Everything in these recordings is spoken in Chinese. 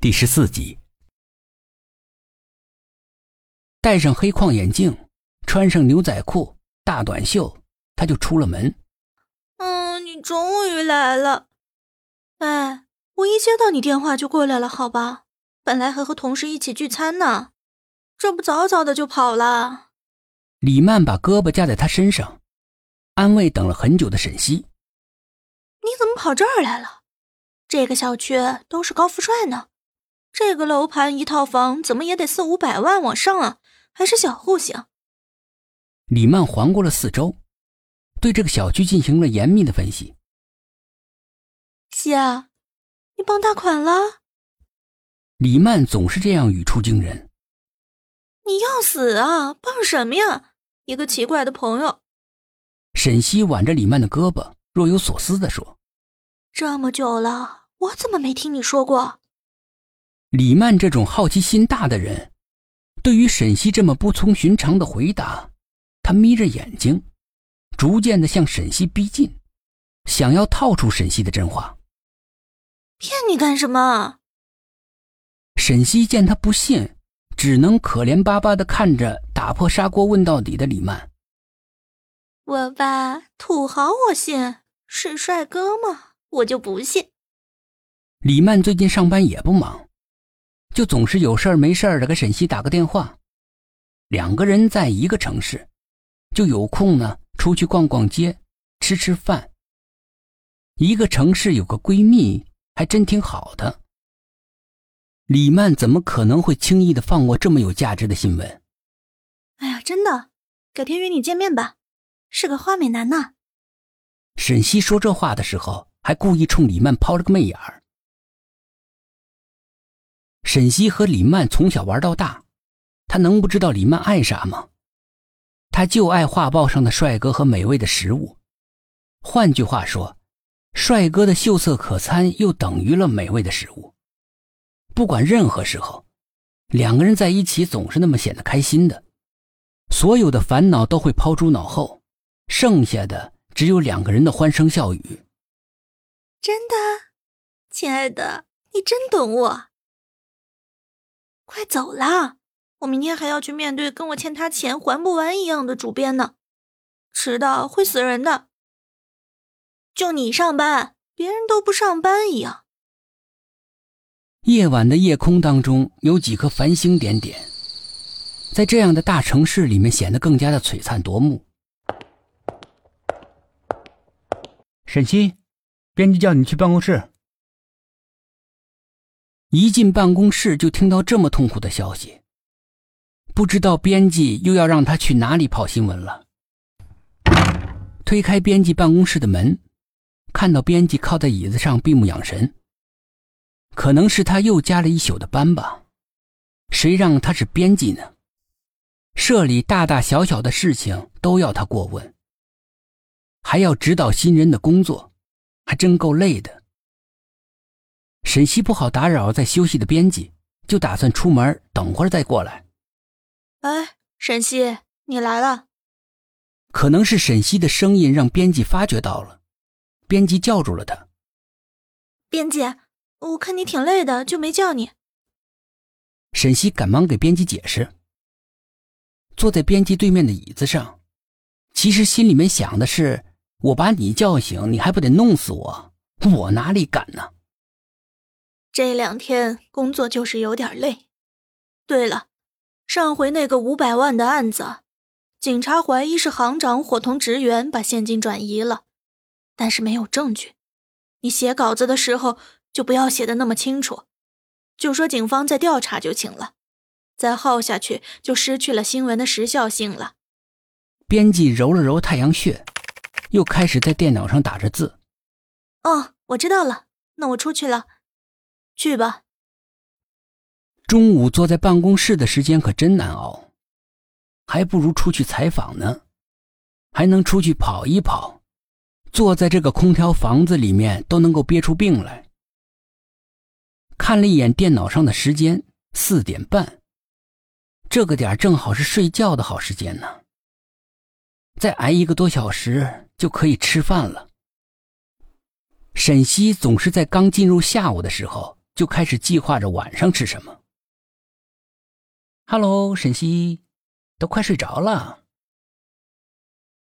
第十四集，戴上黑框眼镜，穿上牛仔裤、大短袖，他就出了门。嗯，你终于来了。哎，我一接到你电话就过来了，好吧？本来还和同事一起聚餐呢，这不早早的就跑了。李曼把胳膊架在他身上，安慰等了很久的沈西：“你怎么跑这儿来了？这个小区都是高富帅呢。”这个楼盘一套房怎么也得四五百万往上啊，还是小户型。李曼环顾了四周，对这个小区进行了严密的分析。西啊，你傍大款了？李曼总是这样语出惊人。你要死啊？傍什么呀？一个奇怪的朋友。沈西挽着李曼的胳膊，若有所思地说：“这么久了，我怎么没听你说过？”李曼这种好奇心大的人，对于沈西这么不从寻常的回答，他眯着眼睛，逐渐的向沈西逼近，想要套出沈西的真话。骗你干什么？沈西见他不信，只能可怜巴巴的看着打破砂锅问到底的李曼。我吧，土豪我信，是帅哥吗？我就不信。李曼最近上班也不忙。就总是有事儿没事儿的给沈西打个电话，两个人在一个城市，就有空呢出去逛逛街，吃吃饭。一个城市有个闺蜜，还真挺好的。李曼怎么可能会轻易的放过这么有价值的新闻？哎呀，真的，改天约你见面吧，是个花美男呢。沈西说这话的时候，还故意冲李曼抛了个媚眼儿。沈西和李曼从小玩到大，他能不知道李曼爱啥吗？他就爱画报上的帅哥和美味的食物。换句话说，帅哥的秀色可餐又等于了美味的食物。不管任何时候，两个人在一起总是那么显得开心的，所有的烦恼都会抛诸脑后，剩下的只有两个人的欢声笑语。真的，亲爱的，你真懂我。快走啦！我明天还要去面对跟我欠他钱还不完一样的主编呢，迟到会死人的。就你上班，别人都不上班一样。夜晚的夜空当中有几颗繁星点点，在这样的大城市里面显得更加的璀璨夺目。沈西，编辑叫你去办公室。一进办公室就听到这么痛苦的消息，不知道编辑又要让他去哪里跑新闻了。推开编辑办公室的门，看到编辑靠在椅子上闭目养神。可能是他又加了一宿的班吧，谁让他是编辑呢？社里大大小小的事情都要他过问，还要指导新人的工作，还真够累的。沈西不好打扰在休息的编辑，就打算出门，等会儿再过来。哎，沈西，你来了。可能是沈西的声音让编辑发觉到了，编辑叫住了他。编辑，我看你挺累的，就没叫你。沈西赶忙给编辑解释。坐在编辑对面的椅子上，其实心里面想的是：我把你叫醒，你还不得弄死我？我哪里敢呢？这两天工作就是有点累。对了，上回那个五百万的案子，警察怀疑是行长伙同职员把现金转移了，但是没有证据。你写稿子的时候就不要写的那么清楚，就说警方在调查就行了。再耗下去就失去了新闻的时效性了。编辑揉了揉太阳穴，又开始在电脑上打着字。哦，我知道了，那我出去了。去吧。中午坐在办公室的时间可真难熬，还不如出去采访呢，还能出去跑一跑。坐在这个空调房子里面都能够憋出病来。看了一眼电脑上的时间，四点半，这个点正好是睡觉的好时间呢。再挨一个多小时就可以吃饭了。沈西总是在刚进入下午的时候。就开始计划着晚上吃什么。Hello，沈西，都快睡着了。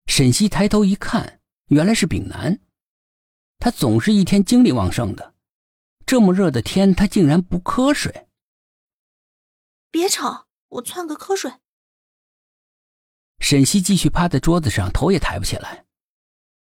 沈西抬头一看，原来是炳南。他总是一天精力旺盛的，这么热的天，他竟然不瞌睡。别吵，我窜个瞌睡。沈西继续趴在桌子上，头也抬不起来。